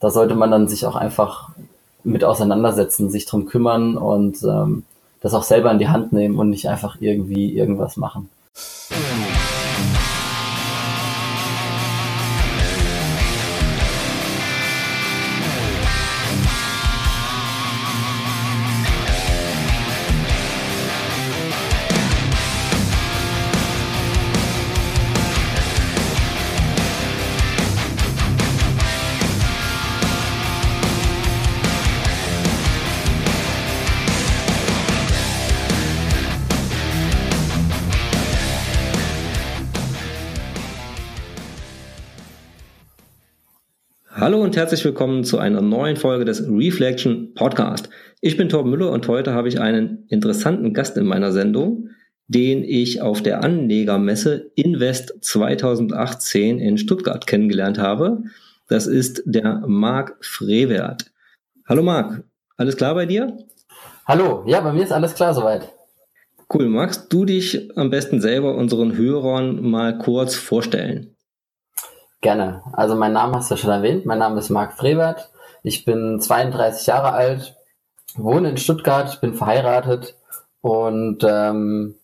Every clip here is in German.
da sollte man dann sich auch einfach mit auseinandersetzen, sich drum kümmern und ähm, das auch selber in die Hand nehmen und nicht einfach irgendwie irgendwas machen. Und herzlich willkommen zu einer neuen Folge des Reflection Podcast. Ich bin Torben Müller und heute habe ich einen interessanten Gast in meiner Sendung, den ich auf der Anlegermesse Invest 2018 in Stuttgart kennengelernt habe. Das ist der Marc Frevert. Hallo Marc, alles klar bei dir? Hallo, ja, bei mir ist alles klar soweit. Cool, magst du dich am besten selber unseren Hörern mal kurz vorstellen? Gerne. Also mein Name hast du schon erwähnt. Mein Name ist Marc Frevert. Ich bin 32 Jahre alt, wohne in Stuttgart, bin verheiratet und ähm,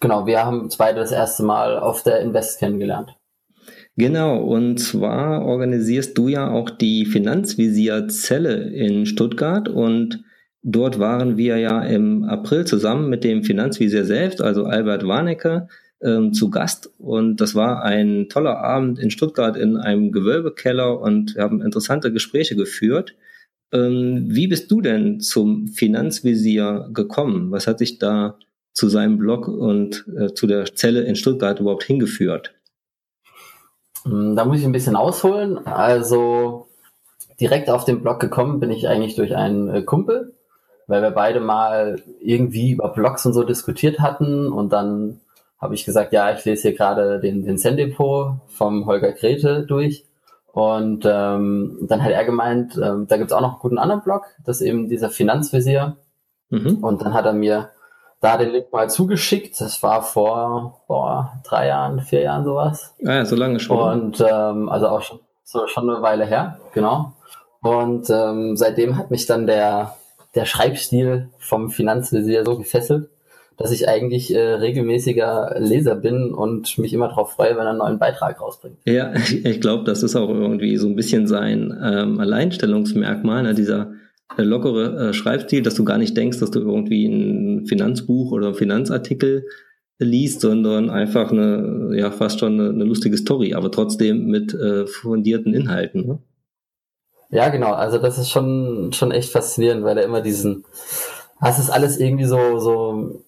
genau, wir haben uns beide das erste Mal auf der Invest kennengelernt. Genau, und zwar organisierst du ja auch die Finanzvisier-Zelle in Stuttgart und dort waren wir ja im April zusammen mit dem Finanzvisier selbst, also Albert Warnecke, ähm, zu Gast und das war ein toller Abend in Stuttgart in einem Gewölbekeller und wir haben interessante Gespräche geführt. Ähm, wie bist du denn zum Finanzvisier gekommen? Was hat dich da zu seinem Blog und äh, zu der Zelle in Stuttgart überhaupt hingeführt? Hm, da muss ich ein bisschen ausholen. Also direkt auf den Blog gekommen bin ich eigentlich durch einen äh, Kumpel, weil wir beide mal irgendwie über Blogs und so diskutiert hatten und dann habe ich gesagt, ja, ich lese hier gerade den, den Zen-Depot vom Holger Grete durch. Und ähm, dann hat er gemeint, ähm, da gibt's auch noch einen guten anderen Blog, das ist eben dieser Finanzvisier. Mhm. Und dann hat er mir da den Link mal zugeschickt. Das war vor boah, drei Jahren, vier Jahren sowas. Ah ja, so lange schon. Und ähm, also auch schon, so, schon eine Weile her, genau. Und ähm, seitdem hat mich dann der, der Schreibstil vom Finanzvisier so gefesselt, dass ich eigentlich äh, regelmäßiger Leser bin und mich immer darauf freue, wenn er einen neuen Beitrag rausbringt. Ja, ich glaube, das ist auch irgendwie so ein bisschen sein ähm, Alleinstellungsmerkmal, ne? dieser äh, lockere äh, Schreibstil, dass du gar nicht denkst, dass du irgendwie ein Finanzbuch oder einen Finanzartikel liest, sondern einfach eine, ja, fast schon eine, eine lustige Story, aber trotzdem mit äh, fundierten Inhalten. Ne? Ja, genau. Also das ist schon, schon echt faszinierend, weil er immer diesen, das ist alles irgendwie so, so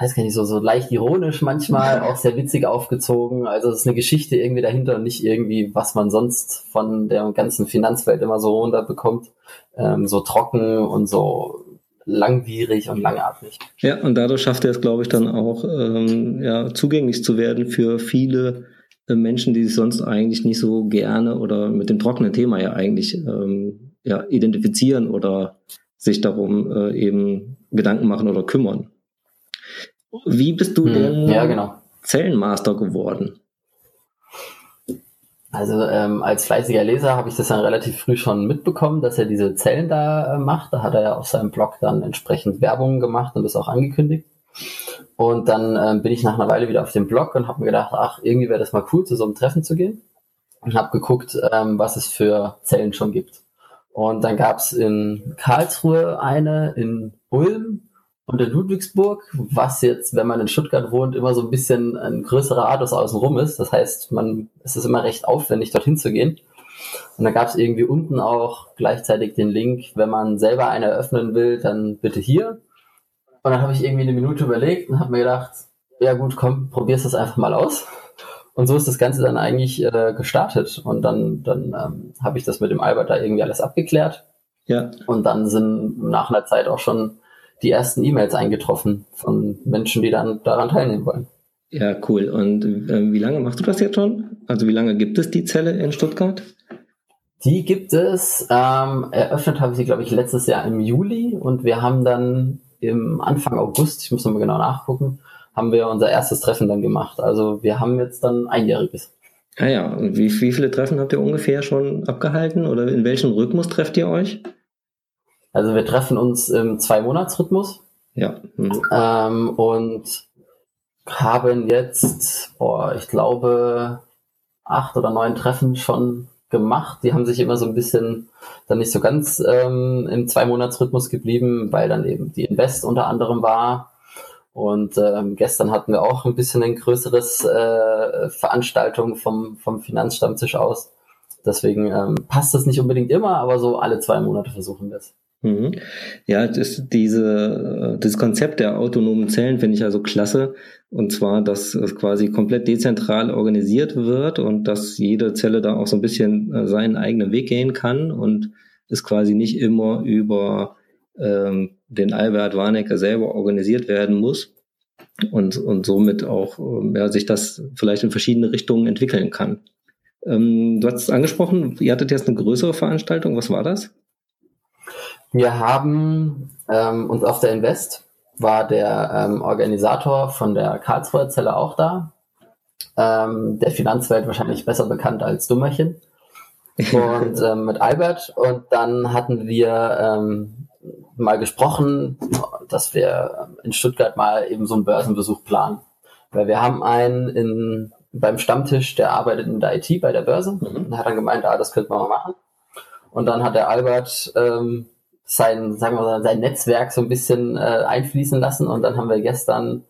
weiß gar nicht, so, so leicht ironisch manchmal, auch sehr witzig aufgezogen. Also es ist eine Geschichte irgendwie dahinter und nicht irgendwie, was man sonst von der ganzen Finanzwelt immer so runterbekommt. Ähm, so trocken und so langwierig und langatmig. Ja, und dadurch schafft er es, glaube ich, dann auch ähm, ja, zugänglich zu werden für viele äh, Menschen, die sich sonst eigentlich nicht so gerne oder mit dem trockenen Thema ja eigentlich ähm, ja, identifizieren oder sich darum äh, eben Gedanken machen oder kümmern. Wie bist du hm, denn ja, genau. Zellenmaster geworden? Also ähm, als fleißiger Leser habe ich das dann relativ früh schon mitbekommen, dass er diese Zellen da äh, macht. Da hat er ja auf seinem Blog dann entsprechend Werbung gemacht und das auch angekündigt. Und dann ähm, bin ich nach einer Weile wieder auf dem Blog und habe mir gedacht, ach, irgendwie wäre das mal cool, zu so einem Treffen zu gehen. Und habe geguckt, ähm, was es für Zellen schon gibt. Und dann gab es in Karlsruhe eine, in Ulm, und in Ludwigsburg, was jetzt, wenn man in Stuttgart wohnt, immer so ein bisschen ein größerer Radius außenrum ist. Das heißt, man, es ist immer recht aufwendig, dorthin zu gehen. Und da gab es irgendwie unten auch gleichzeitig den Link, wenn man selber eine eröffnen will, dann bitte hier. Und dann habe ich irgendwie eine Minute überlegt und habe mir gedacht, ja gut, komm, probier's das einfach mal aus. Und so ist das Ganze dann eigentlich äh, gestartet. Und dann, dann ähm, habe ich das mit dem Albert da irgendwie alles abgeklärt. Ja. Und dann sind nach einer Zeit auch schon die ersten E-Mails eingetroffen von Menschen, die dann daran teilnehmen wollen. Ja, cool. Und äh, wie lange machst du das jetzt schon? Also wie lange gibt es die Zelle in Stuttgart? Die gibt es. Ähm, eröffnet habe ich sie, glaube ich, letztes Jahr im Juli und wir haben dann im Anfang August, ich muss nochmal genau nachgucken, haben wir unser erstes Treffen dann gemacht. Also wir haben jetzt dann einjähriges. Ah ja, und wie, wie viele Treffen habt ihr ungefähr schon abgehalten oder in welchem Rhythmus trefft ihr euch? Also wir treffen uns im Zwei-Monats-Rhythmus. Ja. Mhm. Ähm, und haben jetzt, boah, ich glaube, acht oder neun Treffen schon gemacht. Die haben sich immer so ein bisschen dann nicht so ganz ähm, im Zwei-Monats-Rhythmus geblieben, weil dann eben die Invest unter anderem war. Und ähm, gestern hatten wir auch ein bisschen ein größeres äh, Veranstaltung vom, vom Finanzstammtisch aus. Deswegen ähm, passt das nicht unbedingt immer, aber so alle zwei Monate versuchen wir es. Mhm. Ja, das, diese, das Konzept der autonomen Zellen finde ich also klasse. Und zwar, dass es quasi komplett dezentral organisiert wird und dass jede Zelle da auch so ein bisschen äh, seinen eigenen Weg gehen kann und es quasi nicht immer über ähm, den Albert Warnecke selber organisiert werden muss und, und somit auch ähm, ja, sich das vielleicht in verschiedene Richtungen entwickeln kann. Ähm, du hast es angesprochen, ihr hattet jetzt eine größere Veranstaltung. Was war das? Wir haben ähm, uns auf der Invest war der ähm, Organisator von der Karlsruher Zelle auch da. Ähm, der Finanzwelt wahrscheinlich besser bekannt als Dummerchen. Und ähm, mit Albert. Und dann hatten wir ähm, mal gesprochen, dass wir in Stuttgart mal eben so einen Börsenbesuch planen. Weil wir haben einen in, beim Stammtisch, der arbeitet in der IT bei der Börse mhm. und hat dann gemeint, ah, das könnte man mal machen. Und dann hat der Albert ähm, sein, sagen wir mal, sein Netzwerk so ein bisschen äh, einfließen lassen. Und dann haben wir gestern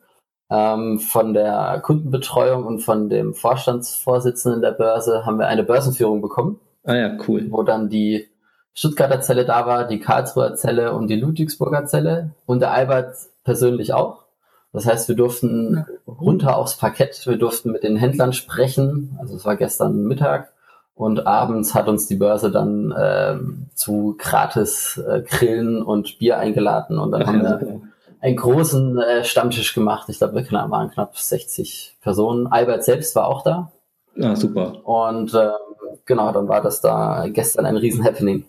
ähm, von der Kundenbetreuung und von dem Vorstandsvorsitzenden der Börse haben wir eine Börsenführung bekommen. Ah ja, cool. Wo dann die Stuttgarter Zelle da war, die Karlsruher Zelle und die Ludwigsburger Zelle und der Albert persönlich auch. Das heißt, wir durften runter aufs Parkett, wir durften mit den Händlern sprechen. Also es war gestern Mittag und abends hat uns die Börse dann ähm, zu gratis äh, Grillen und Bier eingeladen und dann haben wir einen großen äh, Stammtisch gemacht. Ich glaube, wir waren knapp 60 Personen. Albert selbst war auch da. Ja, super. Und äh, genau, dann war das da gestern ein riesen Happening.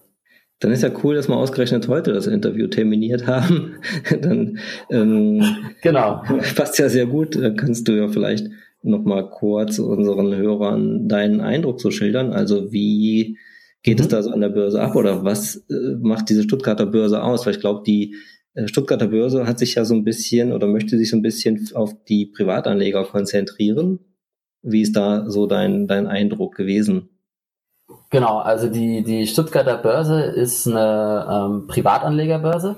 Dann ist ja cool, dass wir ausgerechnet heute das Interview terminiert haben. dann ähm, genau. passt ja sehr gut. Da kannst du ja vielleicht nochmal kurz unseren Hörern deinen Eindruck zu schildern. Also wie geht mhm. es da so an der Börse ab oder was äh, macht diese Stuttgarter Börse aus? Weil ich glaube, die äh, Stuttgarter Börse hat sich ja so ein bisschen oder möchte sich so ein bisschen auf die Privatanleger konzentrieren. Wie ist da so dein, dein Eindruck gewesen? Genau, also die, die Stuttgarter Börse ist eine ähm, Privatanlegerbörse,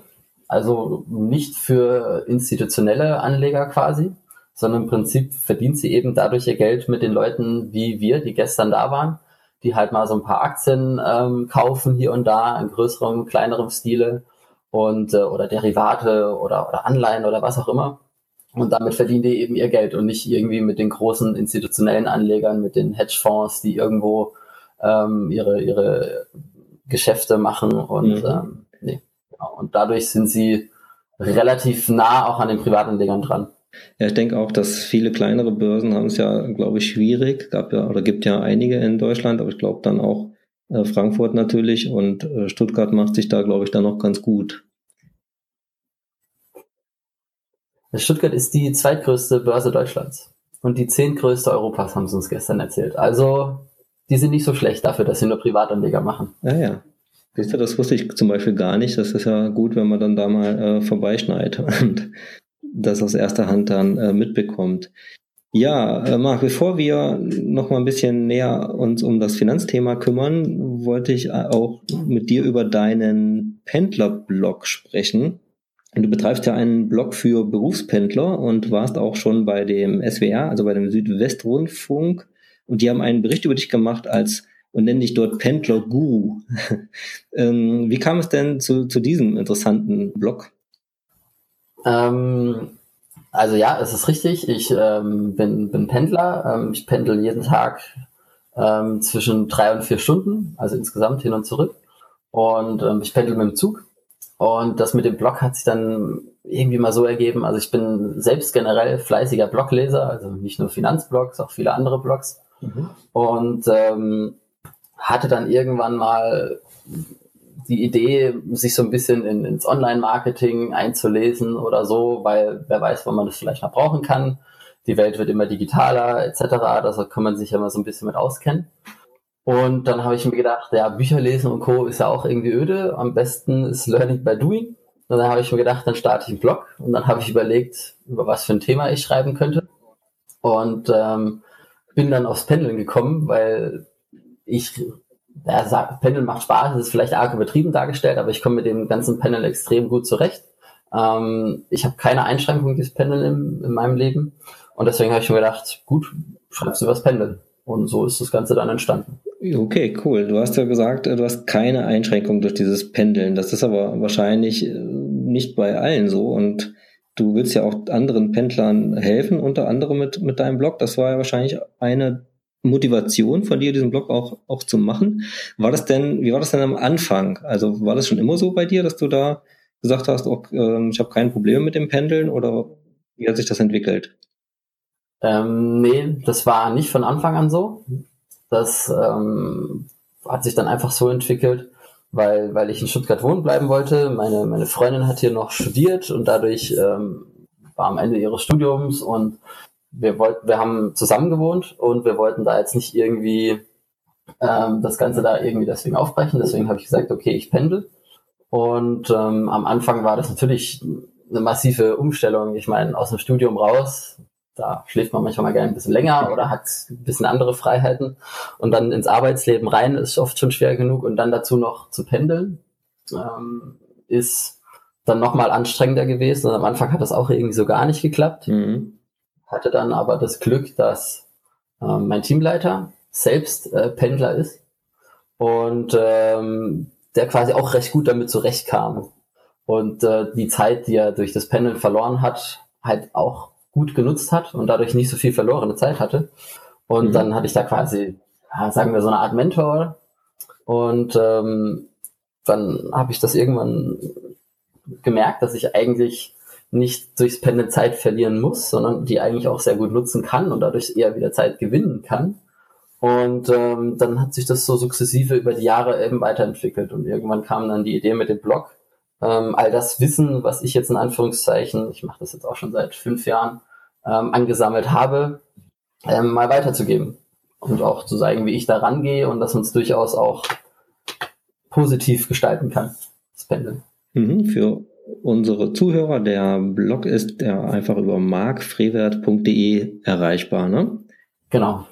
also nicht für institutionelle Anleger quasi, sondern im Prinzip verdient sie eben dadurch ihr Geld mit den Leuten wie wir, die gestern da waren, die halt mal so ein paar Aktien ähm, kaufen hier und da in größerem, kleinerem Stile und äh, oder Derivate oder, oder Anleihen oder was auch immer. Und damit verdienen die eben ihr Geld und nicht irgendwie mit den großen institutionellen Anlegern, mit den Hedgefonds, die irgendwo ähm, ihre, ihre Geschäfte machen und mhm. ähm, nee, genau. Und dadurch sind sie relativ nah auch an den Privatanlegern dran. Ja, ich denke auch, dass viele kleinere Börsen haben es ja, glaube ich, schwierig. Gab ja oder gibt ja einige in Deutschland, aber ich glaube dann auch äh, Frankfurt natürlich und äh, Stuttgart macht sich da, glaube ich, dann noch ganz gut. Stuttgart ist die zweitgrößte Börse Deutschlands und die zehntgrößte Europas, haben sie uns gestern erzählt. Also, die sind nicht so schlecht dafür, dass sie nur Privatanleger machen. Ja, ja. Siehst du, das wusste ich zum Beispiel gar nicht. Das ist ja gut, wenn man dann da mal äh, vorbeischneit und das aus erster Hand dann äh, mitbekommt. Ja, äh, Marc, bevor wir noch mal ein bisschen näher uns um das Finanzthema kümmern, wollte ich auch mit dir über deinen Pendlerblog sprechen. Du betreibst ja einen Blog für Berufspendler und warst auch schon bei dem SWR, also bei dem Südwestrundfunk. Und die haben einen Bericht über dich gemacht als und nennen dich dort Pendler Guru. ähm, wie kam es denn zu, zu diesem interessanten Blog? Ähm, also ja, es ist richtig. Ich ähm, bin, bin Pendler. Ähm, ich pendel jeden Tag ähm, zwischen drei und vier Stunden, also insgesamt hin und zurück. Und ähm, ich pendel mit dem Zug. Und das mit dem Blog hat sich dann irgendwie mal so ergeben. Also ich bin selbst generell fleißiger Blogleser, also nicht nur Finanzblogs, auch viele andere Blogs. Mhm. Und ähm, hatte dann irgendwann mal die Idee, sich so ein bisschen in, ins Online-Marketing einzulesen oder so, weil wer weiß, wann man das vielleicht mal brauchen kann. die Welt wird immer digitaler etc. Da kann man sich ja mal so ein bisschen mit auskennen. Und dann habe ich mir gedacht, ja, Bücher lesen und Co. ist ja auch irgendwie öde. Am besten ist Learning by Doing. Und dann habe ich mir gedacht, dann starte ich einen Blog. Und dann habe ich überlegt, über was für ein Thema ich schreiben könnte. Und ähm, bin dann aufs Pendeln gekommen, weil ich, ja, sag, Pendeln macht Spaß, das ist vielleicht arg übertrieben dargestellt, aber ich komme mit dem ganzen Pendeln extrem gut zurecht. Ähm, ich habe keine Einschränkung dieses Pendeln in, in meinem Leben. Und deswegen habe ich mir gedacht, gut, schreibst du was Pendeln. Und so ist das Ganze dann entstanden. Okay, cool. Du hast ja gesagt, du hast keine Einschränkung durch dieses Pendeln. Das ist aber wahrscheinlich äh, nicht bei allen so. Und du willst ja auch anderen Pendlern helfen, unter anderem mit, mit deinem Blog. Das war ja wahrscheinlich eine Motivation von dir, diesen Blog auch, auch zu machen. War das denn, wie war das denn am Anfang? Also war das schon immer so bei dir, dass du da gesagt hast, äh, ich habe kein Problem mit dem Pendeln oder wie hat sich das entwickelt? Ähm, nee, das war nicht von Anfang an so. Das ähm, hat sich dann einfach so entwickelt, weil, weil ich in Stuttgart wohnen bleiben wollte. Meine, meine Freundin hat hier noch studiert und dadurch ähm, war am Ende ihres Studiums und wir wollten, wir haben zusammen gewohnt und wir wollten da jetzt nicht irgendwie ähm, das Ganze da irgendwie deswegen aufbrechen. Deswegen habe ich gesagt, okay, ich pendel. Und ähm, am Anfang war das natürlich eine massive Umstellung. Ich meine, aus dem Studium raus, da schläft man manchmal gerne ein bisschen länger oder hat ein bisschen andere Freiheiten. Und dann ins Arbeitsleben rein ist oft schon schwer genug. Und dann dazu noch zu pendeln, ähm, ist dann nochmal anstrengender gewesen. Und am Anfang hat das auch irgendwie so gar nicht geklappt. Mhm. Hatte dann aber das Glück, dass äh, mein Teamleiter selbst äh, Pendler ist und ähm, der quasi auch recht gut damit zurechtkam. Und äh, die Zeit, die er durch das Pendeln verloren hat, halt auch gut genutzt hat und dadurch nicht so viel verlorene Zeit hatte. Und mhm. dann hatte ich da quasi, sagen wir, so eine Art Mentor. Und ähm, dann habe ich das irgendwann gemerkt, dass ich eigentlich nicht durchs Pendeln Zeit verlieren muss, sondern die eigentlich auch sehr gut nutzen kann und dadurch eher wieder Zeit gewinnen kann. Und ähm, dann hat sich das so sukzessive über die Jahre eben weiterentwickelt und irgendwann kam dann die Idee mit dem Blog, ähm, all das Wissen, was ich jetzt in Anführungszeichen, ich mache das jetzt auch schon seit fünf Jahren, ähm, angesammelt habe, ähm, mal weiterzugeben und auch zu zeigen, wie ich da rangehe und dass man es durchaus auch positiv gestalten kann, das Pendeln. Mhm, für unsere Zuhörer, der Blog ist der einfach über markfrevert.de erreichbar, ne? Genau.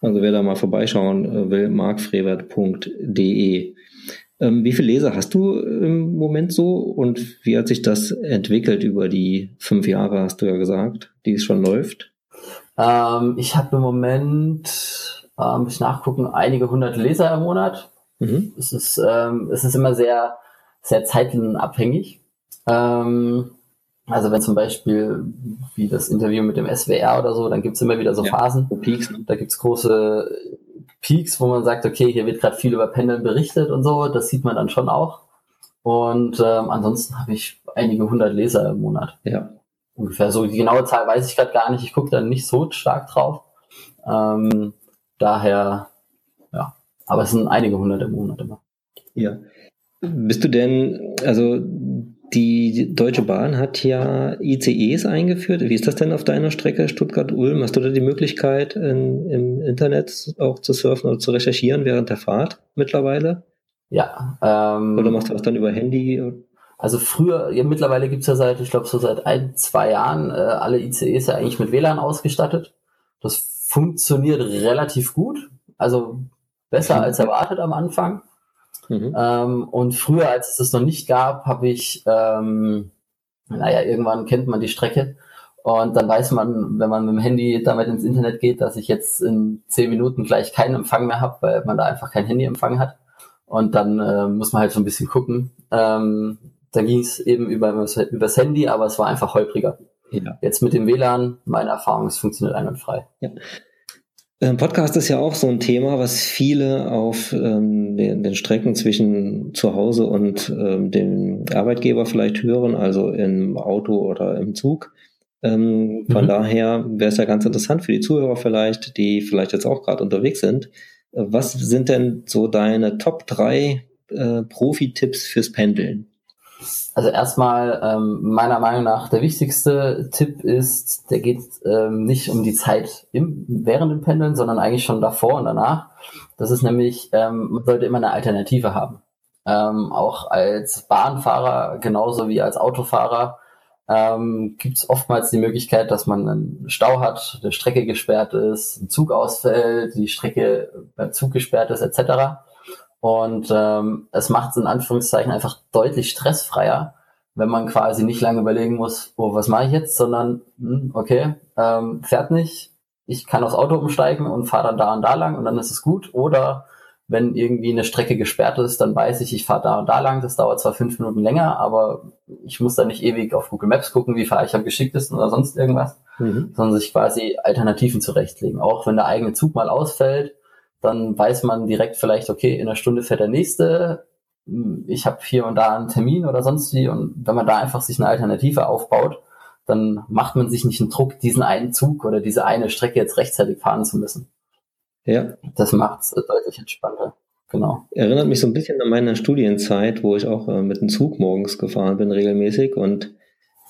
Also wer da mal vorbeischauen äh, will, markfrevert.de. Ähm, wie viele Leser hast du im Moment so und wie hat sich das entwickelt über die fünf Jahre, hast du ja gesagt, die es schon läuft? Ähm, ich habe im Moment, ähm, ich nachgucken, einige hundert Leser im Monat. Mhm. Es, ist, ähm, es ist immer sehr, sehr zeitenabhängig. Ähm, also wenn zum Beispiel wie das Interview mit dem SWR oder so, dann gibt's immer wieder so ja, Phasen. Peaks, ne? Da gibt's große Peaks, wo man sagt, okay, hier wird gerade viel über Pendeln berichtet und so, das sieht man dann schon auch. Und ähm, ansonsten habe ich einige hundert Leser im Monat. Ja. Ungefähr. So die genaue Zahl weiß ich gerade gar nicht. Ich gucke da nicht so stark drauf. Ähm, daher, ja. Aber es sind einige hundert im Monat immer. Ja. Bist du denn, also die Deutsche Bahn hat ja ICEs eingeführt. Wie ist das denn auf deiner Strecke Stuttgart-Ulm? Hast du da die Möglichkeit, in, im Internet auch zu surfen oder zu recherchieren während der Fahrt mittlerweile? Ja. Ähm, oder machst du das dann über Handy? Also früher, ja, mittlerweile gibt's ja seit, ich glaube, so seit ein, zwei Jahren äh, alle ICEs ja eigentlich mit WLAN ausgestattet. Das funktioniert relativ gut. Also besser mhm. als erwartet am Anfang. Mhm. Ähm, und früher, als es das noch nicht gab, habe ich, ähm, naja, irgendwann kennt man die Strecke. Und dann weiß man, wenn man mit dem Handy damit ins Internet geht, dass ich jetzt in zehn Minuten gleich keinen Empfang mehr habe, weil man da einfach kein Handyempfang hat. Und dann äh, muss man halt so ein bisschen gucken. Ähm, da ging es eben über, übers Handy, aber es war einfach holpriger. Ja. Jetzt mit dem WLAN, meine Erfahrung, es funktioniert einwandfrei. Ja. Ähm, Podcast ist ja auch so ein Thema, was viele auf ähm, den, den, Strecken zwischen zu Hause und ähm, dem Arbeitgeber vielleicht hören, also im Auto oder im Zug. Ähm, von mhm. daher wäre es ja ganz interessant für die Zuhörer vielleicht, die vielleicht jetzt auch gerade unterwegs sind. Was sind denn so deine Top 3 äh, Profi-Tipps fürs Pendeln? Also erstmal ähm, meiner Meinung nach der wichtigste Tipp ist, der geht ähm, nicht um die Zeit im, während dem Pendeln, sondern eigentlich schon davor und danach. Das ist nämlich, ähm, man sollte immer eine Alternative haben. Ähm, auch als Bahnfahrer genauso wie als Autofahrer ähm, gibt es oftmals die Möglichkeit, dass man einen Stau hat, eine Strecke gesperrt ist, ein Zug ausfällt, die Strecke beim Zug gesperrt ist, etc. Und ähm, es macht es in Anführungszeichen einfach deutlich stressfreier, wenn man quasi nicht lange überlegen muss, oh, was mache ich jetzt, sondern hm, okay, ähm, fährt nicht, ich kann aufs Auto umsteigen und fahre dann da und da lang und dann ist es gut. Oder wenn irgendwie eine Strecke gesperrt ist, dann weiß ich, ich fahre da und da lang. Das dauert zwar fünf Minuten länger, aber ich muss da nicht ewig auf Google Maps gucken, wie fahre ich am geschicktesten oder sonst irgendwas, mhm. sondern sich quasi Alternativen zurechtlegen. Auch wenn der eigene Zug mal ausfällt, dann weiß man direkt vielleicht, okay, in einer Stunde fährt der nächste, ich habe hier und da einen Termin oder sonst wie und wenn man da einfach sich eine Alternative aufbaut, dann macht man sich nicht einen Druck, diesen einen Zug oder diese eine Strecke jetzt rechtzeitig fahren zu müssen. Ja. Das macht es deutlich entspannter. Genau. Erinnert mich so ein bisschen an meine Studienzeit, wo ich auch äh, mit dem Zug morgens gefahren bin, regelmäßig und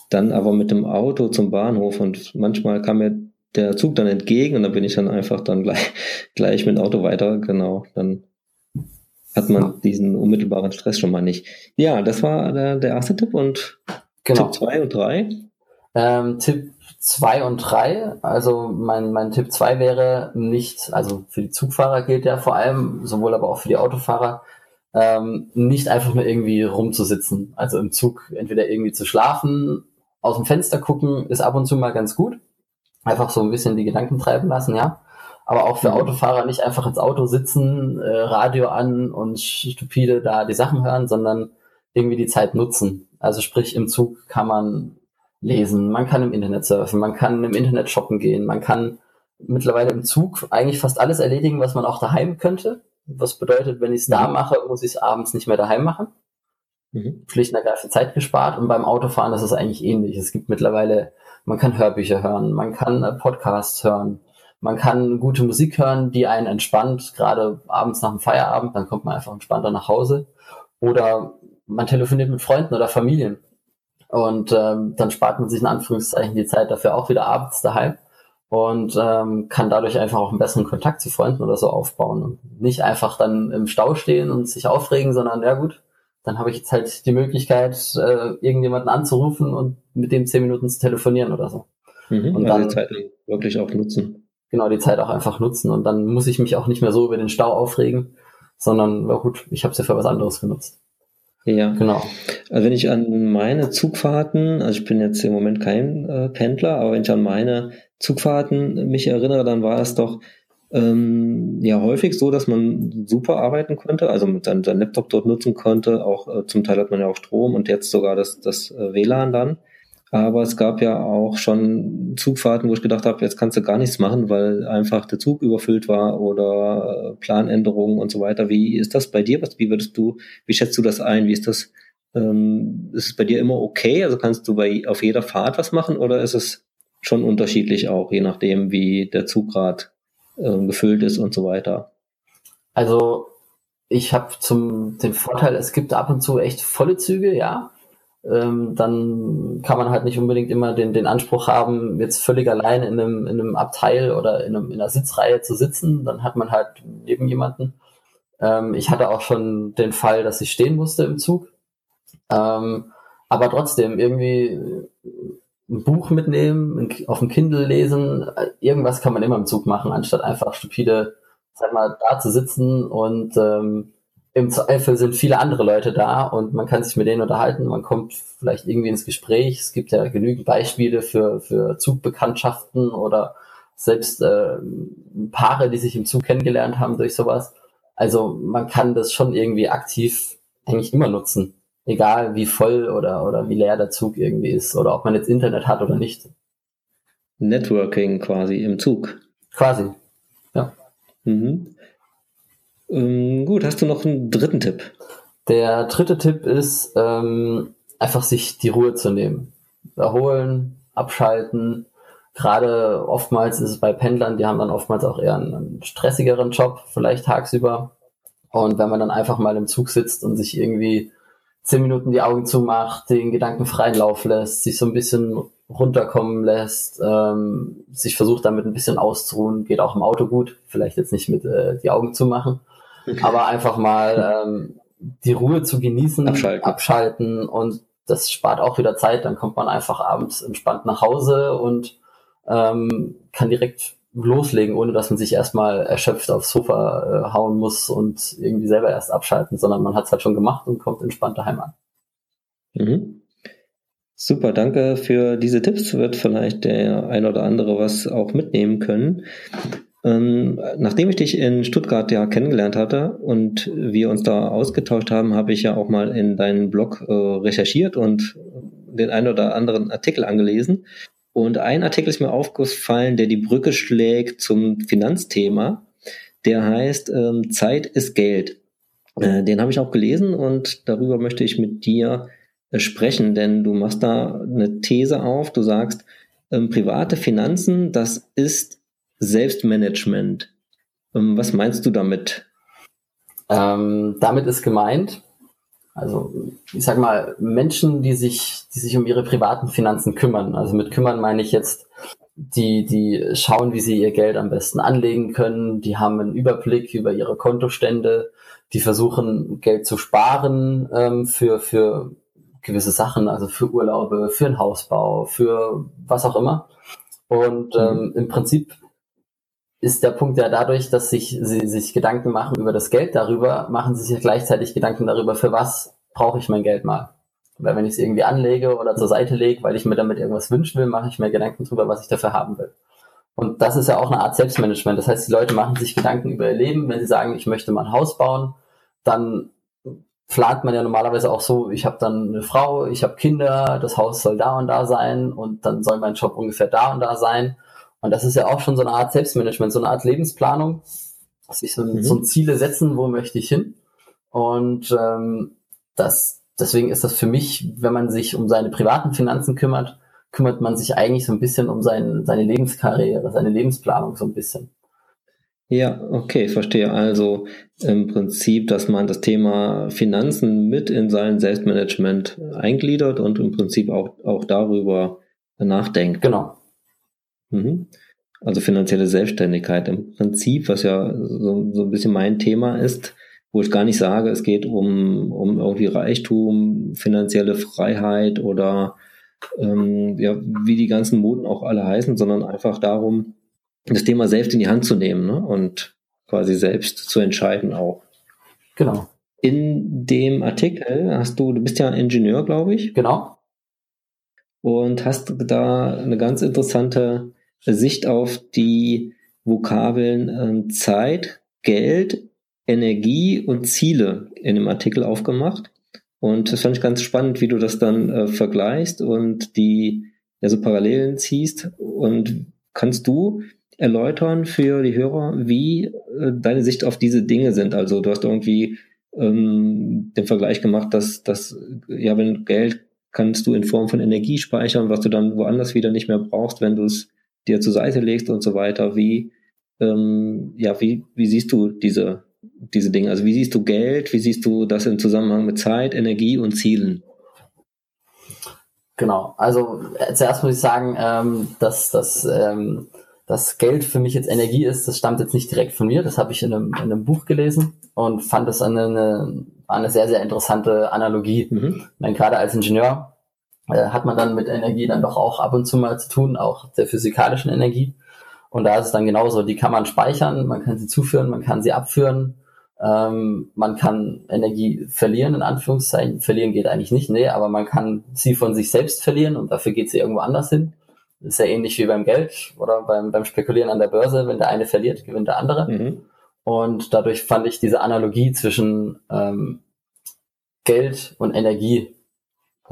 dann aber mit dem Auto zum Bahnhof und manchmal kam mir der Zug dann entgegen und dann bin ich dann einfach dann gleich, gleich mit dem Auto weiter, genau, dann hat man diesen unmittelbaren Stress schon mal nicht. Ja, das war der, der erste Tipp und genau. Tipp zwei und drei. Ähm, Tipp zwei und drei, also mein, mein Tipp zwei wäre nicht, also für die Zugfahrer gilt ja vor allem, sowohl aber auch für die Autofahrer, ähm, nicht einfach nur irgendwie rumzusitzen. Also im Zug entweder irgendwie zu schlafen, aus dem Fenster gucken, ist ab und zu mal ganz gut einfach so ein bisschen die Gedanken treiben lassen, ja. Aber auch für mhm. Autofahrer nicht einfach ins Auto sitzen, äh, Radio an und stupide da die Sachen hören, sondern irgendwie die Zeit nutzen. Also sprich, im Zug kann man lesen, man kann im Internet surfen, man kann im Internet shoppen gehen, man kann mittlerweile im Zug eigentlich fast alles erledigen, was man auch daheim könnte. Was bedeutet, wenn ich es da mhm. mache, muss ich es abends nicht mehr daheim machen. Mhm. Schlicht und ergreifend Zeit gespart und beim Autofahren ist es eigentlich ähnlich. Es gibt mittlerweile man kann Hörbücher hören, man kann äh, Podcasts hören, man kann gute Musik hören, die einen entspannt, gerade abends nach dem Feierabend, dann kommt man einfach entspannter nach Hause. Oder man telefoniert mit Freunden oder Familien. Und ähm, dann spart man sich in Anführungszeichen die Zeit dafür auch wieder abends daheim und ähm, kann dadurch einfach auch einen besseren Kontakt zu Freunden oder so aufbauen und nicht einfach dann im Stau stehen und sich aufregen, sondern ja gut, dann habe ich jetzt halt die Möglichkeit, äh, irgendjemanden anzurufen und mit dem zehn Minuten zu telefonieren oder so. Mhm, und also dann die Zeit wirklich auch nutzen. Genau, die Zeit auch einfach nutzen. Und dann muss ich mich auch nicht mehr so über den Stau aufregen, sondern, na gut, ich habe es ja für was anderes genutzt. Ja, genau. Also wenn ich an meine Zugfahrten, also ich bin jetzt im Moment kein äh, Pendler, aber wenn ich an meine Zugfahrten mich erinnere, dann war es doch ähm, ja häufig so, dass man super arbeiten konnte, also mit seinem, seinem Laptop dort nutzen konnte. Auch äh, zum Teil hat man ja auch Strom und jetzt sogar das, das äh, WLAN dann. Aber es gab ja auch schon Zugfahrten, wo ich gedacht habe, jetzt kannst du gar nichts machen, weil einfach der Zug überfüllt war oder äh, Planänderungen und so weiter. Wie ist das bei dir? Was, wie würdest du, wie schätzt du das ein? Wie ist das? Ähm, ist es bei dir immer okay? Also kannst du bei auf jeder Fahrt was machen oder ist es schon unterschiedlich auch, je nachdem, wie der Zug gerade äh, gefüllt ist und so weiter. Also ich habe zum den Vorteil, es gibt ab und zu echt volle Züge, ja. Ähm, dann kann man halt nicht unbedingt immer den, den Anspruch haben, jetzt völlig allein in einem, in einem Abteil oder in, einem, in einer Sitzreihe zu sitzen. Dann hat man halt neben jemanden. Ähm, ich hatte auch schon den Fall, dass ich stehen musste im Zug. Ähm, aber trotzdem, irgendwie ein Buch mitnehmen, auf dem Kindle lesen, irgendwas kann man immer im Zug machen, anstatt einfach stupide, sag mal, da zu sitzen und ähm, im Zweifel sind viele andere Leute da und man kann sich mit denen unterhalten, man kommt vielleicht irgendwie ins Gespräch. Es gibt ja genügend Beispiele für, für Zugbekanntschaften oder selbst äh, Paare, die sich im Zug kennengelernt haben durch sowas. Also man kann das schon irgendwie aktiv eigentlich immer nutzen egal wie voll oder, oder wie leer der Zug irgendwie ist oder ob man jetzt Internet hat oder nicht. Networking quasi im Zug. Quasi, ja. Mhm. Ähm, gut, hast du noch einen dritten Tipp? Der dritte Tipp ist, ähm, einfach sich die Ruhe zu nehmen. Erholen, abschalten. Gerade oftmals ist es bei Pendlern, die haben dann oftmals auch eher einen, einen stressigeren Job, vielleicht tagsüber. Und wenn man dann einfach mal im Zug sitzt und sich irgendwie zehn Minuten die Augen zumacht, den Gedanken freien Lauf lässt, sich so ein bisschen runterkommen lässt, ähm, sich versucht damit ein bisschen auszuruhen, geht auch im Auto gut, vielleicht jetzt nicht mit äh, die Augen zumachen, okay. aber einfach mal ähm, die Ruhe zu genießen, abschalten. abschalten und das spart auch wieder Zeit, dann kommt man einfach abends entspannt nach Hause und ähm, kann direkt loslegen, ohne dass man sich erstmal erschöpft aufs Sofa äh, hauen muss und irgendwie selber erst abschalten, sondern man hat es halt schon gemacht und kommt entspannt daheim an. Mhm. Super, danke für diese Tipps. Wird vielleicht der ein oder andere was auch mitnehmen können. Ähm, nachdem ich dich in Stuttgart ja kennengelernt hatte und wir uns da ausgetauscht haben, habe ich ja auch mal in deinen Blog äh, recherchiert und den ein oder anderen Artikel angelesen. Und ein Artikel ist mir aufgefallen, der die Brücke schlägt zum Finanzthema. Der heißt ähm, Zeit ist Geld. Äh, den habe ich auch gelesen und darüber möchte ich mit dir äh, sprechen, denn du machst da eine These auf. Du sagst, ähm, private Finanzen, das ist Selbstmanagement. Ähm, was meinst du damit? Ähm, damit ist gemeint, also ich sag mal, Menschen, die sich, die sich um ihre privaten Finanzen kümmern. Also mit kümmern meine ich jetzt, die, die schauen, wie sie ihr Geld am besten anlegen können, die haben einen Überblick über ihre Kontostände, die versuchen, Geld zu sparen ähm, für, für gewisse Sachen, also für Urlaube, für einen Hausbau, für was auch immer. Und ähm, mhm. im Prinzip ist der Punkt ja dadurch, dass sich, sie sich Gedanken machen über das Geld darüber, machen sie sich gleichzeitig Gedanken darüber, für was brauche ich mein Geld mal. Weil wenn ich es irgendwie anlege oder zur Seite lege, weil ich mir damit irgendwas wünschen will, mache ich mir Gedanken darüber, was ich dafür haben will. Und das ist ja auch eine Art Selbstmanagement. Das heißt, die Leute machen sich Gedanken über ihr Leben. Wenn sie sagen, ich möchte mal ein Haus bauen, dann plant man ja normalerweise auch so, ich habe dann eine Frau, ich habe Kinder, das Haus soll da und da sein und dann soll mein Job ungefähr da und da sein. Und das ist ja auch schon so eine Art Selbstmanagement, so eine Art Lebensplanung, sich so, mhm. so Ziele setzen, wo möchte ich hin. Und ähm, das, deswegen ist das für mich, wenn man sich um seine privaten Finanzen kümmert, kümmert man sich eigentlich so ein bisschen um sein, seine Lebenskarriere, seine Lebensplanung so ein bisschen. Ja, okay, verstehe. Also im Prinzip, dass man das Thema Finanzen mit in sein Selbstmanagement eingliedert und im Prinzip auch, auch darüber nachdenkt. Genau. Mhm. Also finanzielle Selbstständigkeit im Prinzip, was ja so, so ein bisschen mein Thema ist, wo ich gar nicht sage, es geht um, um irgendwie Reichtum, finanzielle Freiheit oder ähm, ja, wie die ganzen Moden auch alle heißen, sondern einfach darum, das Thema selbst in die Hand zu nehmen ne? und quasi selbst zu entscheiden auch. Genau. In dem Artikel hast du, du bist ja Ingenieur, glaube ich. Genau. Und hast da eine ganz interessante Sicht auf die Vokabeln äh, Zeit, Geld, Energie und Ziele in dem Artikel aufgemacht. Und das fand ich ganz spannend, wie du das dann äh, vergleichst und die ja, so Parallelen ziehst. Und kannst du erläutern für die Hörer, wie äh, deine Sicht auf diese Dinge sind? Also du hast irgendwie ähm, den Vergleich gemacht, dass, dass ja, wenn Geld kannst du in Form von Energie speichern, was du dann woanders wieder nicht mehr brauchst, wenn du es dir zur Seite legst und so weiter. Wie, ähm, ja, wie, wie siehst du diese, diese Dinge? Also wie siehst du Geld? Wie siehst du das im Zusammenhang mit Zeit, Energie und Zielen? Genau, also äh, zuerst muss ich sagen, ähm, dass das ähm, das Geld für mich jetzt Energie ist, das stammt jetzt nicht direkt von mir, das habe ich in einem, in einem Buch gelesen und fand das eine, eine, eine sehr, sehr interessante Analogie. Mhm. Ich meine, gerade als Ingenieur äh, hat man dann mit Energie dann doch auch ab und zu mal zu tun, auch der physikalischen Energie. Und da ist es dann genauso, die kann man speichern, man kann sie zuführen, man kann sie abführen, ähm, man kann Energie verlieren, in Anführungszeichen. Verlieren geht eigentlich nicht, nee, aber man kann sie von sich selbst verlieren und dafür geht sie irgendwo anders hin. ist ja ähnlich wie beim Geld oder beim, beim Spekulieren an der Börse, wenn der eine verliert, gewinnt der andere. Mhm. Und dadurch fand ich diese Analogie zwischen ähm, Geld und Energie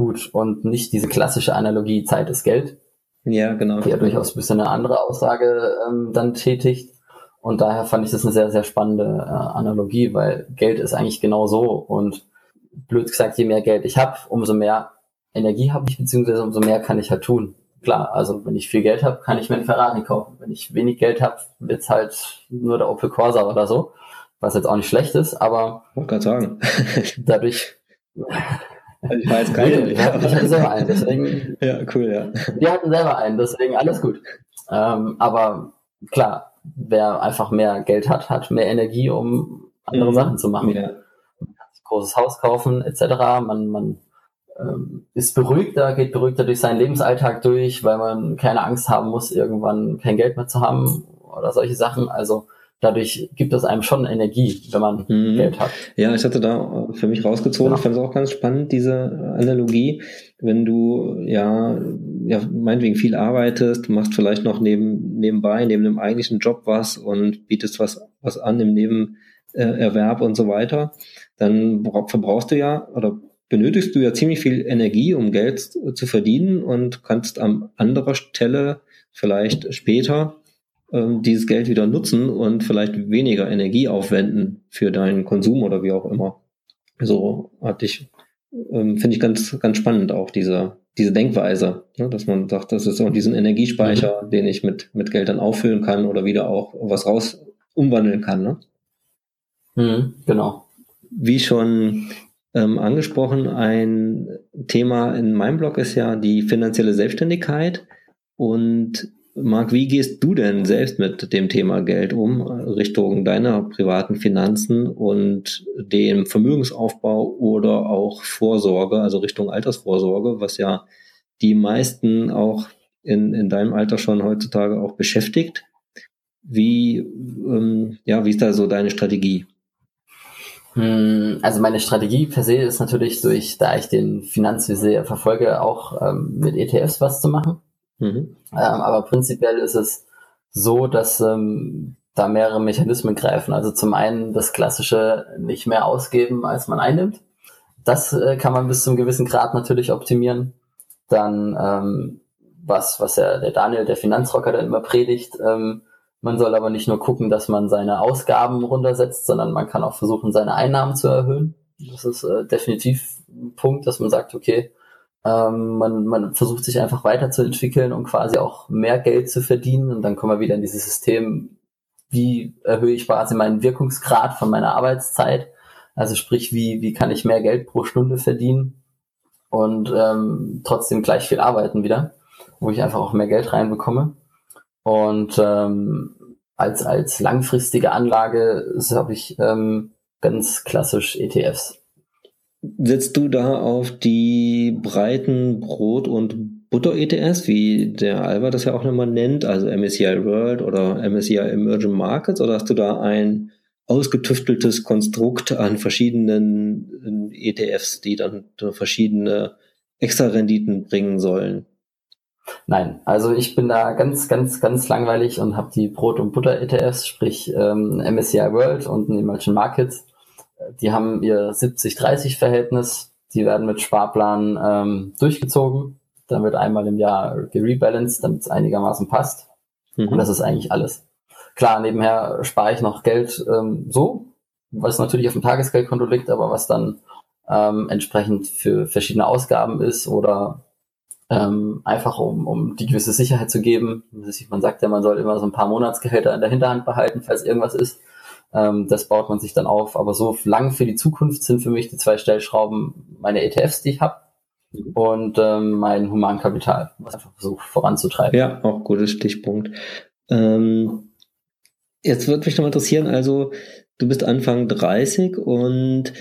gut und nicht diese klassische Analogie Zeit ist Geld. Ja, genau. Die ja durchaus ein bisschen eine andere Aussage ähm, dann tätigt. Und daher fand ich das eine sehr, sehr spannende äh, Analogie, weil Geld ist eigentlich genau so. Und blöd gesagt, je mehr Geld ich habe, umso mehr Energie habe ich, beziehungsweise umso mehr kann ich halt tun. Klar, also wenn ich viel Geld habe, kann ich mir einen Ferrari kaufen. Wenn ich wenig Geld habe, wird's halt nur der Opel Corsa oder so, was jetzt auch nicht schlecht ist, aber ich kann sagen. dadurch Ich weiß keine. Ich hatte selber einen, deswegen. Ja, cool, ja. Wir hatten selber einen, deswegen alles gut. Ähm, aber klar, wer einfach mehr Geld hat, hat mehr Energie, um andere mhm. Sachen zu machen. Ja. Man kann sich ein großes Haus kaufen, etc. Man, man ähm, ist beruhigter, geht beruhigter durch seinen Lebensalltag durch, weil man keine Angst haben muss, irgendwann kein Geld mehr zu haben oder solche Sachen. Also dadurch gibt es einem schon Energie, wenn man mhm. Geld hat. Ja, ich hatte da für mich rausgezogen, genau. ich fand es auch ganz spannend, diese Analogie, wenn du ja, ja meinetwegen viel arbeitest, machst vielleicht noch neben, nebenbei, neben dem eigentlichen Job was und bietest was, was an im Nebenerwerb und so weiter, dann verbrauchst du ja oder benötigst du ja ziemlich viel Energie, um Geld zu verdienen und kannst an anderer Stelle vielleicht später ähm, dieses Geld wieder nutzen und vielleicht weniger Energie aufwenden für deinen Konsum oder wie auch immer. So hatte ich, ähm, finde ich ganz, ganz spannend auch diese, diese Denkweise, ne, dass man sagt, das ist auch diesen Energiespeicher, mhm. den ich mit, mit Geld dann auffüllen kann oder wieder auch was raus umwandeln kann. Ne? Mhm, genau. Wie schon ähm, angesprochen. Ein Thema in meinem Blog ist ja die finanzielle Selbstständigkeit. Und Marc, wie gehst du denn selbst mit dem Thema Geld um, Richtung deiner privaten Finanzen und dem Vermögensaufbau oder auch Vorsorge, also Richtung Altersvorsorge, was ja die meisten auch in, in deinem Alter schon heutzutage auch beschäftigt? Wie, ähm, ja, wie ist da so deine Strategie? Hm, also meine Strategie per se ist natürlich durch, da ich den Finanzvisier verfolge, auch ähm, mit ETFs was zu machen. Mhm. Ähm, aber prinzipiell ist es so, dass ähm, da mehrere Mechanismen greifen. Also zum einen das klassische nicht mehr ausgeben, als man einnimmt. Das äh, kann man bis zu einem gewissen Grad natürlich optimieren. Dann ähm, was, was ja der Daniel, der Finanzrocker, dann immer predigt, ähm, man soll aber nicht nur gucken, dass man seine Ausgaben runtersetzt, sondern man kann auch versuchen, seine Einnahmen zu erhöhen. Das ist äh, definitiv ein Punkt, dass man sagt, okay, ähm, man, man versucht sich einfach weiterzuentwickeln und quasi auch mehr Geld zu verdienen. Und dann kommen wir wieder in dieses System, wie erhöhe ich quasi meinen Wirkungsgrad von meiner Arbeitszeit. Also sprich, wie, wie kann ich mehr Geld pro Stunde verdienen und ähm, trotzdem gleich viel arbeiten wieder, wo ich einfach auch mehr Geld reinbekomme. Und ähm, als, als langfristige Anlage habe ich ähm, ganz klassisch ETFs. Setzt du da auf die breiten Brot- und Butter-ETFs, wie der Albert das ja auch nochmal nennt, also MSCI World oder MSCI Emerging Markets, oder hast du da ein ausgetüfteltes Konstrukt an verschiedenen ETFs, die dann verschiedene Extra-Renditen bringen sollen? Nein, also ich bin da ganz, ganz, ganz langweilig und habe die Brot- und Butter-ETFs, sprich ähm, MSCI World und Emerging Markets. Die haben ihr 70-30-Verhältnis. Die werden mit Sparplan ähm, durchgezogen. Dann wird einmal im Jahr gerebalanced, damit es einigermaßen passt. Mhm. Und das ist eigentlich alles. Klar, nebenher spare ich noch Geld ähm, so, was natürlich auf dem Tagesgeldkonto liegt, aber was dann ähm, entsprechend für verschiedene Ausgaben ist oder ähm, einfach um, um die gewisse Sicherheit zu geben. Man sagt ja, man soll immer so ein paar Monatsgehälter in der Hinterhand behalten, falls irgendwas ist. Ähm, das baut man sich dann auf. Aber so lang für die Zukunft sind für mich die zwei Stellschrauben meine ETFs, die ich habe und ähm, mein Humankapital, was einfach versucht voranzutreiben. Ja, auch guter Stichpunkt. Ähm, jetzt würde mich noch interessieren, also du bist Anfang 30 und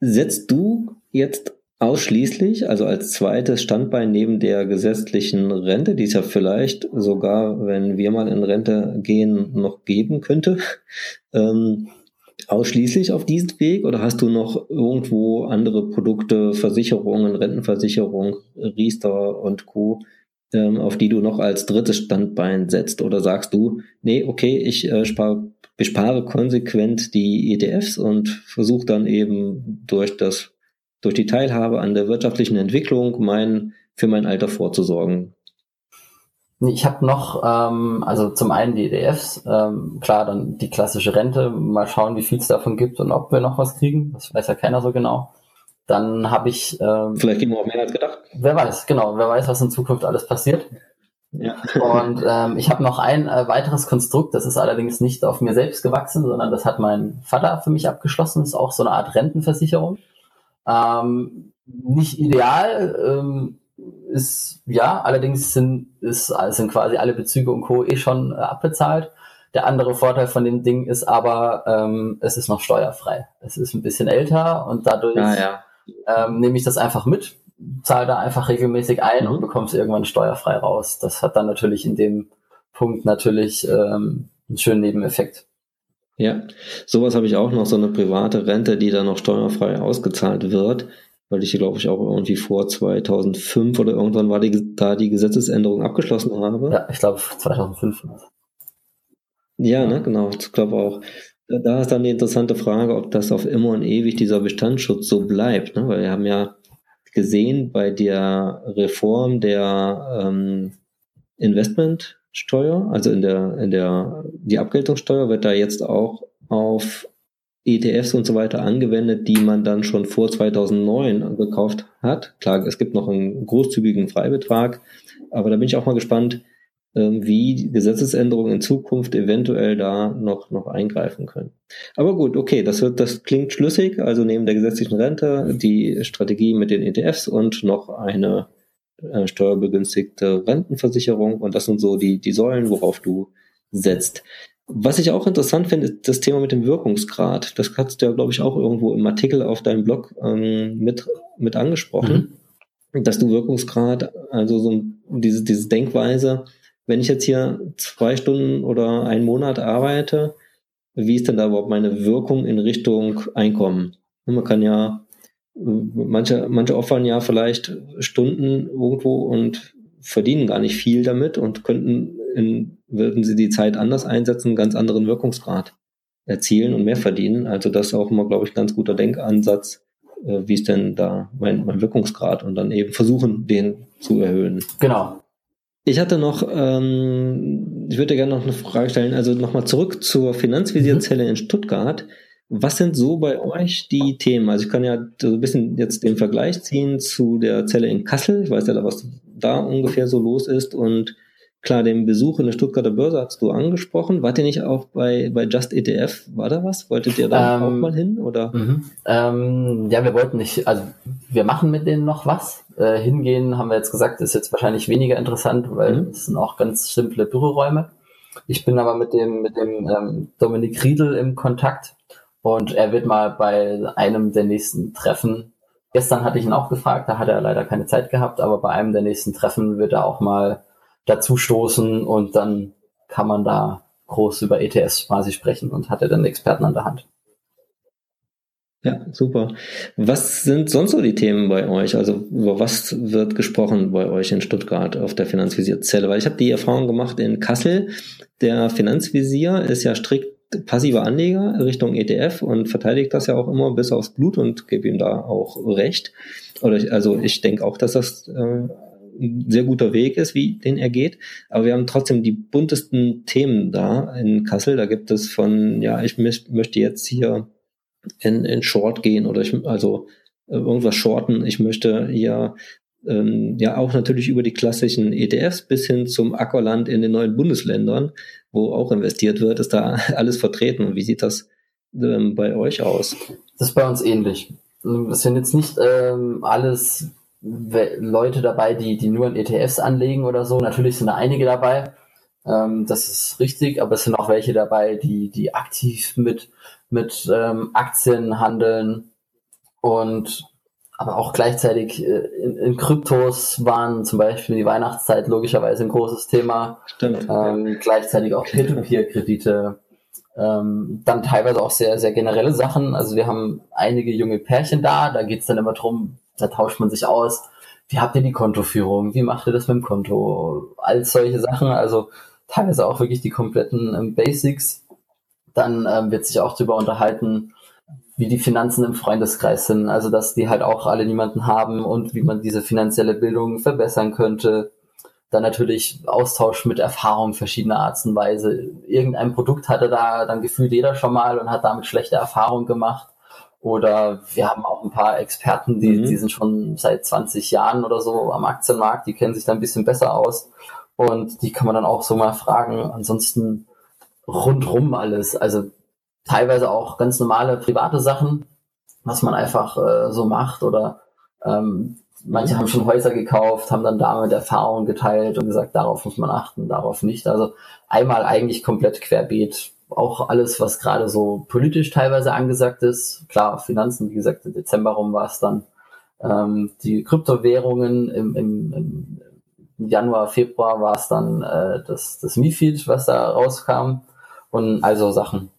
setzt du jetzt ausschließlich, also als zweites Standbein neben der gesetzlichen Rente, die es ja vielleicht sogar, wenn wir mal in Rente gehen, noch geben könnte, ähm, ausschließlich auf diesen Weg oder hast du noch irgendwo andere Produkte, Versicherungen, Rentenversicherung, Riester und Co., ähm, auf die du noch als drittes Standbein setzt? Oder sagst du, nee, okay, ich äh, spare, bespare konsequent die ETFs und versuche dann eben durch das durch die Teilhabe an der wirtschaftlichen Entwicklung mein, für mein Alter vorzusorgen? Ich habe noch, ähm, also zum einen die EDFs, ähm, klar, dann die klassische Rente, mal schauen, wie viel es davon gibt und ob wir noch was kriegen, das weiß ja keiner so genau. Dann habe ich... Ähm, Vielleicht geben wir auch mehr als gedacht. Wer weiß, genau, wer weiß, was in Zukunft alles passiert. Ja. Und ähm, ich habe noch ein äh, weiteres Konstrukt, das ist allerdings nicht auf mir selbst gewachsen, sondern das hat mein Vater für mich abgeschlossen, das ist auch so eine Art Rentenversicherung. Ähm, nicht ideal, ähm, ist ja, allerdings sind, ist, sind quasi alle Bezüge und Co. eh schon äh, abbezahlt. Der andere Vorteil von dem Ding ist aber, ähm, es ist noch steuerfrei. Es ist ein bisschen älter und dadurch ah, ja. ähm, nehme ich das einfach mit, zahle da einfach regelmäßig ein mhm. und bekomme es irgendwann steuerfrei raus. Das hat dann natürlich in dem Punkt natürlich ähm, einen schönen Nebeneffekt. Ja, sowas habe ich auch noch, so eine private Rente, die dann noch steuerfrei ausgezahlt wird, weil ich, glaube ich, auch irgendwie vor 2005 oder irgendwann war die, da die Gesetzesänderung abgeschlossen habe. Ja, ich glaube 2005. Ja, ne, genau, ich glaube auch. Da ist dann die interessante Frage, ob das auf immer und ewig dieser Bestandsschutz so bleibt, ne? weil wir haben ja gesehen bei der Reform der ähm, Investment Steuer, also in der, in der, die Abgeltungssteuer wird da jetzt auch auf ETFs und so weiter angewendet, die man dann schon vor 2009 gekauft hat. Klar, es gibt noch einen großzügigen Freibetrag, aber da bin ich auch mal gespannt, ähm, wie Gesetzesänderungen in Zukunft eventuell da noch, noch eingreifen können. Aber gut, okay, das wird, das klingt schlüssig. Also neben der gesetzlichen Rente die Strategie mit den ETFs und noch eine äh, steuerbegünstigte Rentenversicherung und das sind so die, die Säulen, worauf du setzt. Was ich auch interessant finde, ist das Thema mit dem Wirkungsgrad. Das hast du ja, glaube ich, auch irgendwo im Artikel auf deinem Blog ähm, mit, mit angesprochen, mhm. dass du Wirkungsgrad, also so diese, diese Denkweise, wenn ich jetzt hier zwei Stunden oder einen Monat arbeite, wie ist denn da überhaupt meine Wirkung in Richtung Einkommen? man kann ja manche, manche opfern ja vielleicht Stunden irgendwo und verdienen gar nicht viel damit und könnten, in, würden sie die Zeit anders einsetzen, einen ganz anderen Wirkungsgrad erzielen und mehr verdienen. Also das ist auch immer, glaube ich, ein ganz guter Denkansatz, äh, wie ist denn da mein, mein Wirkungsgrad und dann eben versuchen, den zu erhöhen. Genau. Ich hatte noch, ähm, ich würde gerne noch eine Frage stellen, also nochmal zurück zur Finanzvisierzelle mhm. in Stuttgart. Was sind so bei euch die Themen? Also ich kann ja so ein bisschen jetzt den Vergleich ziehen zu der Zelle in Kassel. Ich weiß ja, was da ungefähr so los ist. Und klar, den Besuch in der Stuttgarter Börse hast du angesprochen. Wart ihr nicht auch bei, bei Just ETF? War da was? Wolltet ihr da ähm, auch mal hin? Oder? Mhm. Ähm, ja, wir wollten nicht, also wir machen mit denen noch was. Äh, hingehen, haben wir jetzt gesagt, ist jetzt wahrscheinlich weniger interessant, weil mhm. es sind auch ganz simple Büroräume. Ich bin aber mit dem, mit dem ähm, Dominik Riedel im Kontakt und er wird mal bei einem der nächsten Treffen, gestern hatte ich ihn auch gefragt, da hat er leider keine Zeit gehabt, aber bei einem der nächsten Treffen wird er auch mal dazu stoßen und dann kann man da groß über ETS quasi sprechen und hat er dann Experten an der Hand. Ja, super. Was sind sonst so die Themen bei euch? Also über was wird gesprochen bei euch in Stuttgart auf der Finanzvisierzelle? Weil ich habe die Erfahrung gemacht in Kassel. Der Finanzvisier ist ja strikt passiver Anleger Richtung ETF und verteidigt das ja auch immer bis aufs Blut und gebe ihm da auch recht. Oder also ich denke auch, dass das äh, ein sehr guter Weg ist, wie den er geht. Aber wir haben trotzdem die buntesten Themen da in Kassel. Da gibt es von, ja, ich möchte jetzt hier in, in Short gehen oder ich, also äh, irgendwas shorten. Ich möchte hier ähm, ja auch natürlich über die klassischen ETFs bis hin zum Ackerland in den neuen Bundesländern, wo auch investiert wird, ist da alles vertreten. Wie sieht das ähm, bei euch aus? Das ist bei uns ähnlich. Es sind jetzt nicht ähm, alles Leute dabei, die, die nur in ETFs anlegen oder so. Natürlich sind da einige dabei. Ähm, das ist richtig, aber es sind auch welche dabei, die, die aktiv mit, mit ähm, Aktien handeln und aber auch gleichzeitig äh, in, in Kryptos waren zum Beispiel die Weihnachtszeit logischerweise ein großes Thema. Stimmt. Ähm, gleichzeitig auch Peer-to-Peer-Kredite. Ähm, dann teilweise auch sehr, sehr generelle Sachen. Also wir haben einige junge Pärchen da, da geht's dann immer drum, da tauscht man sich aus. Wie habt ihr die Kontoführung? Wie macht ihr das mit dem Konto? All solche Sachen, also teilweise auch wirklich die kompletten ähm, Basics. Dann ähm, wird sich auch darüber unterhalten, wie die Finanzen im Freundeskreis sind, also dass die halt auch alle niemanden haben und wie man diese finanzielle Bildung verbessern könnte. Dann natürlich Austausch mit Erfahrung verschiedener Arten und Weise. Irgendein Produkt hatte da dann gefühlt jeder schon mal und hat damit schlechte Erfahrungen gemacht. Oder wir haben auch ein paar Experten, die, mhm. die sind schon seit 20 Jahren oder so am Aktienmarkt, die kennen sich da ein bisschen besser aus. Und die kann man dann auch so mal fragen. Ansonsten rundrum alles. Also teilweise auch ganz normale private Sachen, was man einfach äh, so macht oder Ähm, manche haben schon Häuser gekauft, haben dann damit Erfahrungen geteilt und gesagt, darauf muss man achten, darauf nicht. Also einmal eigentlich komplett querbeet. Auch alles, was gerade so politisch teilweise angesagt ist. Klar, Finanzen, wie gesagt, im Dezember rum war es dann. Ähm, die Kryptowährungen im, im, im Januar, Februar war es dann äh, das, das MIFID, was da rauskam und also Sachen.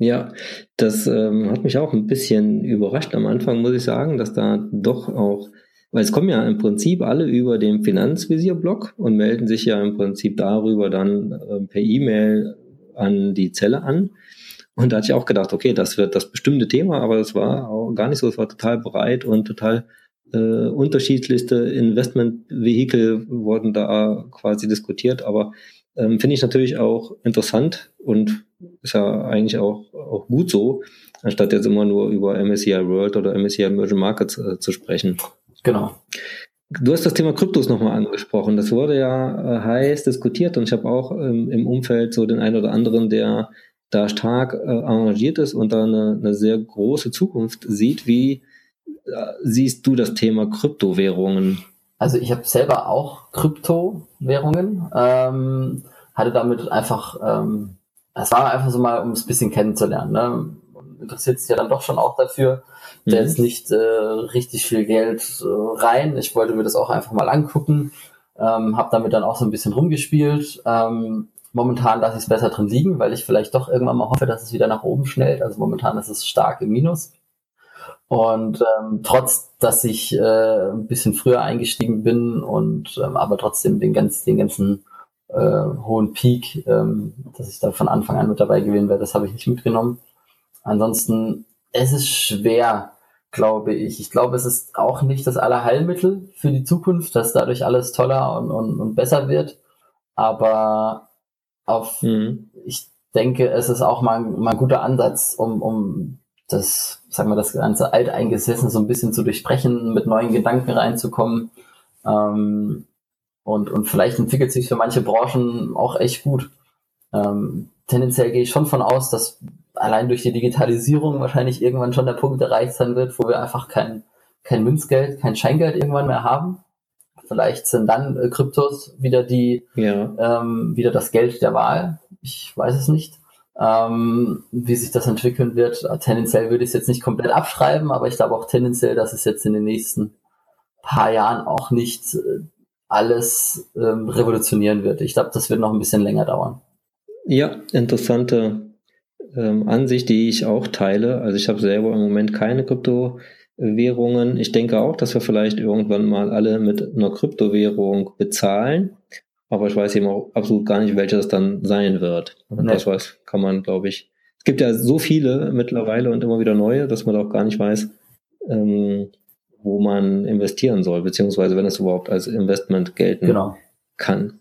Ja, das ähm, hat mich auch ein bisschen überrascht am Anfang, muss ich sagen, dass da doch auch, weil es kommen ja im Prinzip alle über den Finanzvisier-Blog und melden sich ja im Prinzip darüber dann äh, per E-Mail an die Zelle an. Und da hatte ich auch gedacht, okay, das wird das bestimmte Thema, aber das war auch gar nicht so, es war total breit und total äh, unterschiedlichste Investmentvehikel wurden da quasi diskutiert, aber ähm, finde ich natürlich auch interessant und ist ja eigentlich auch, auch gut so, anstatt jetzt immer nur über MSCI World oder MSCI Emerging Markets äh, zu sprechen. Genau. Du hast das Thema Kryptos nochmal angesprochen. Das wurde ja äh, heiß diskutiert und ich habe auch ähm, im Umfeld so den einen oder anderen, der da stark äh, engagiert ist und da eine, eine sehr große Zukunft sieht. Wie äh, siehst du das Thema Kryptowährungen? Also ich habe selber auch Kryptowährungen, ähm, hatte damit einfach, ähm, es war einfach so mal, um es ein bisschen kennenzulernen. Ne? Interessiert sich ja dann doch schon auch dafür. Mhm. Da jetzt nicht äh, richtig viel Geld äh, rein. Ich wollte mir das auch einfach mal angucken. Ähm, habe damit dann auch so ein bisschen rumgespielt. Ähm, momentan lasse ich es besser drin liegen, weil ich vielleicht doch irgendwann mal hoffe, dass es wieder nach oben schnellt. Also momentan ist es stark im Minus. Und ähm, trotz, dass ich äh, ein bisschen früher eingestiegen bin und ähm, aber trotzdem den, ganz, den ganzen äh, hohen Peak, ähm, dass ich da von Anfang an mit dabei gewesen wäre, das habe ich nicht mitgenommen. Ansonsten, es ist schwer, glaube ich. Ich glaube, es ist auch nicht das Allerheilmittel für die Zukunft, dass dadurch alles toller und, und, und besser wird. Aber auf, mhm. ich denke, es ist auch mal, mal ein guter Ansatz, um, um das, sagen wir, das ganze Alteingesessene so ein bisschen zu durchbrechen, mit neuen Gedanken reinzukommen. Ähm, und, und vielleicht entwickelt sich für manche Branchen auch echt gut. Ähm, tendenziell gehe ich schon von aus, dass allein durch die Digitalisierung wahrscheinlich irgendwann schon der Punkt erreicht sein wird, wo wir einfach kein, kein Münzgeld, kein Scheingeld irgendwann mehr haben. Vielleicht sind dann äh, Kryptos wieder die, ja. ähm, wieder das Geld der Wahl. Ich weiß es nicht ähm, wie sich das entwickeln wird. Tendenziell würde ich es jetzt nicht komplett abschreiben, aber ich glaube auch tendenziell, dass es jetzt in den nächsten paar Jahren auch nicht äh, alles ähm, revolutionieren wird. Ich glaube, das wird noch ein bisschen länger dauern. Ja, interessante ähm, Ansicht, die ich auch teile. Also ich habe selber im Moment keine Kryptowährungen. Ich denke auch, dass wir vielleicht irgendwann mal alle mit einer Kryptowährung bezahlen. Aber ich weiß eben auch absolut gar nicht, welche das dann sein wird. Und nee. das weiß, kann man, glaube ich. Es gibt ja so viele mittlerweile und immer wieder neue, dass man auch gar nicht weiß, ähm, wo man investieren soll, beziehungsweise wenn es überhaupt als Investment gelten genau. kann.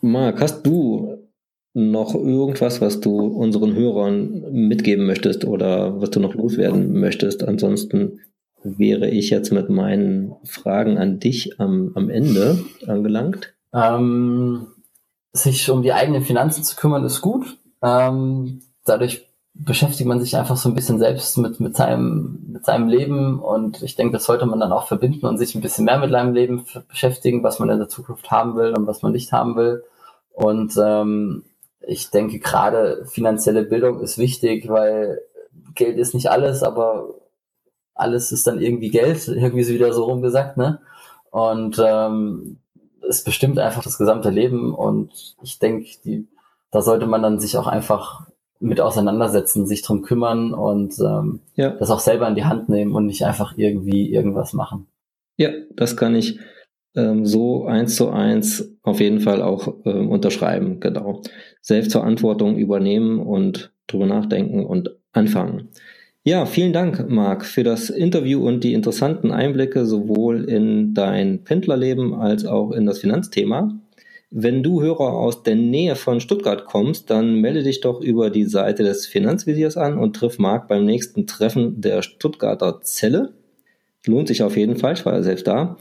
Marc, hast du noch irgendwas, was du unseren Hörern mitgeben möchtest oder was du noch loswerden möchtest? Ansonsten wäre ich jetzt mit meinen Fragen an dich am, am Ende angelangt. Ähm, sich um die eigenen Finanzen zu kümmern, ist gut. Ähm, dadurch beschäftigt man sich einfach so ein bisschen selbst mit, mit, seinem, mit seinem Leben und ich denke, das sollte man dann auch verbinden und sich ein bisschen mehr mit seinem Leben beschäftigen, was man in der Zukunft haben will und was man nicht haben will. Und ähm, ich denke, gerade finanzielle Bildung ist wichtig, weil Geld ist nicht alles, aber alles ist dann irgendwie Geld, irgendwie ist wieder so rumgesagt, ne? Und ähm, es bestimmt einfach das gesamte Leben und ich denke, die, da sollte man dann sich auch einfach mit auseinandersetzen, sich drum kümmern und ähm, ja. das auch selber in die Hand nehmen und nicht einfach irgendwie irgendwas machen. Ja, das kann ich ähm, so eins zu eins auf jeden Fall auch ähm, unterschreiben, genau. Selbstverantwortung übernehmen und drüber nachdenken und anfangen. Ja, vielen Dank, Marc, für das Interview und die interessanten Einblicke sowohl in dein Pendlerleben als auch in das Finanzthema. Wenn du Hörer aus der Nähe von Stuttgart kommst, dann melde dich doch über die Seite des Finanzvisiers an und triff Marc beim nächsten Treffen der Stuttgarter Zelle. Lohnt sich auf jeden Fall, ich war ja selbst da.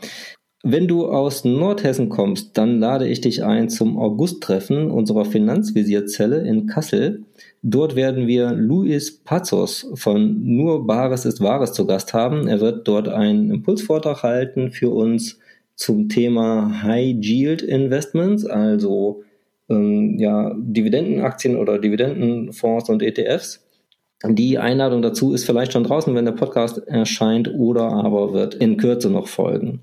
Wenn du aus Nordhessen kommst, dann lade ich dich ein zum August-Treffen unserer Finanzvisierzelle in Kassel. Dort werden wir Luis Pazos von Nur Bares ist Wahres zu Gast haben. Er wird dort einen Impulsvortrag halten für uns zum Thema High Yield Investments, also ähm, ja, Dividendenaktien oder Dividendenfonds und ETFs. Die Einladung dazu ist vielleicht schon draußen, wenn der Podcast erscheint, oder aber wird in Kürze noch folgen.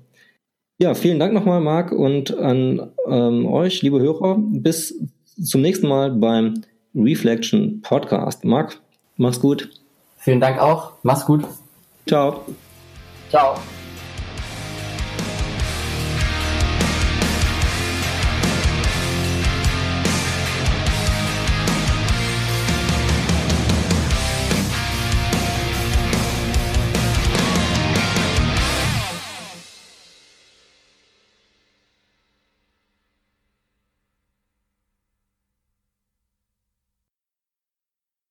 Ja, vielen Dank nochmal, Marc, und an ähm, euch, liebe Hörer. Bis zum nächsten Mal beim Reflection Podcast. Marc, mach's gut. Vielen Dank auch. Mach's gut. Ciao. Ciao.